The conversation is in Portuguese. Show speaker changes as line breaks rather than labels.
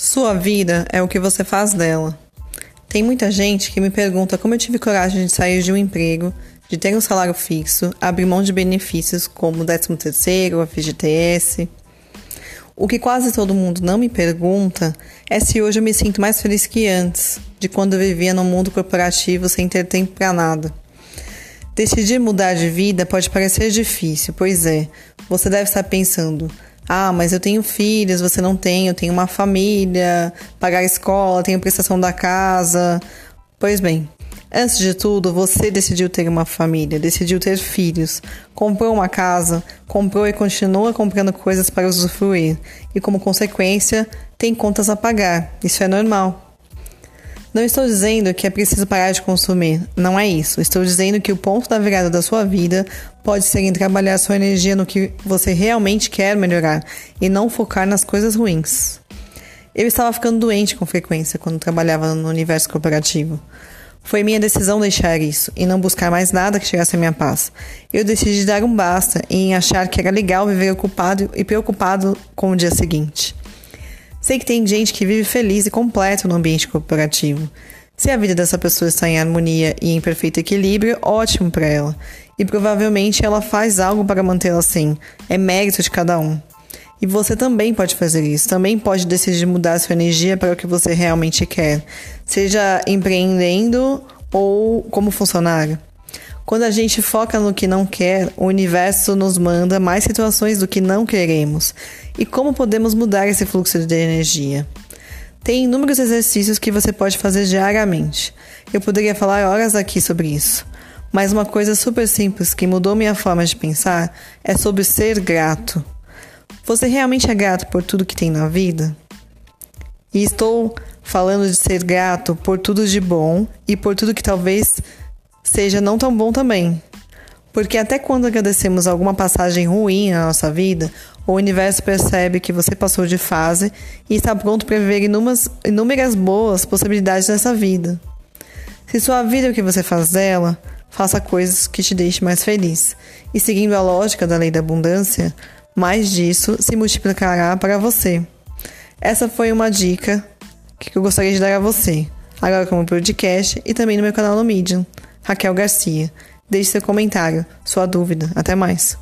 Sua vida é o que você faz dela. Tem muita gente que me pergunta como eu tive coragem de sair de um emprego, de ter um salário fixo, abrir mão de benefícios como o 13º, a FGTS. O que quase todo mundo não me pergunta é se hoje eu me sinto mais feliz que antes, de quando eu vivia no mundo corporativo sem ter tempo para nada. Decidir mudar de vida pode parecer difícil, pois é. Você deve estar pensando: ah, mas eu tenho filhos, você não tem, eu tenho uma família, pagar a escola, tenho prestação da casa. Pois bem, antes de tudo, você decidiu ter uma família, decidiu ter filhos, comprou uma casa, comprou e continua comprando coisas para usufruir, e como consequência, tem contas a pagar. Isso é normal. Não estou dizendo que é preciso parar de consumir, não é isso. Estou dizendo que o ponto da virada da sua vida pode ser em trabalhar sua energia no que você realmente quer melhorar e não focar nas coisas ruins. Eu estava ficando doente com frequência quando trabalhava no universo corporativo. Foi minha decisão deixar isso e não buscar mais nada que tirasse a minha paz. Eu decidi dar um basta em achar que era legal viver ocupado e preocupado com o dia seguinte. Sei que tem gente que vive feliz e completo no ambiente corporativo. Se a vida dessa pessoa está em harmonia e em perfeito equilíbrio, ótimo para ela. E provavelmente ela faz algo para mantê-la assim. É mérito de cada um. E você também pode fazer isso. Também pode decidir mudar sua energia para o que você realmente quer, seja empreendendo ou como funcionário. Quando a gente foca no que não quer, o universo nos manda mais situações do que não queremos. E como podemos mudar esse fluxo de energia? Tem inúmeros exercícios que você pode fazer diariamente. Eu poderia falar horas aqui sobre isso. Mas uma coisa super simples que mudou minha forma de pensar é sobre ser grato. Você realmente é grato por tudo que tem na vida? E estou falando de ser grato por tudo de bom e por tudo que talvez seja não tão bom também. Porque até quando agradecemos alguma passagem ruim na nossa vida, o universo percebe que você passou de fase e está pronto para viver inúmeras, inúmeras boas possibilidades nessa vida. Se sua vida é o que você faz dela, faça coisas que te deixem mais feliz. E seguindo a lógica da lei da abundância, mais disso se multiplicará para você. Essa foi uma dica que eu gostaria de dar a você, agora como podcast e também no meu canal no Medium. Raquel Garcia. Deixe seu comentário, sua dúvida. Até mais.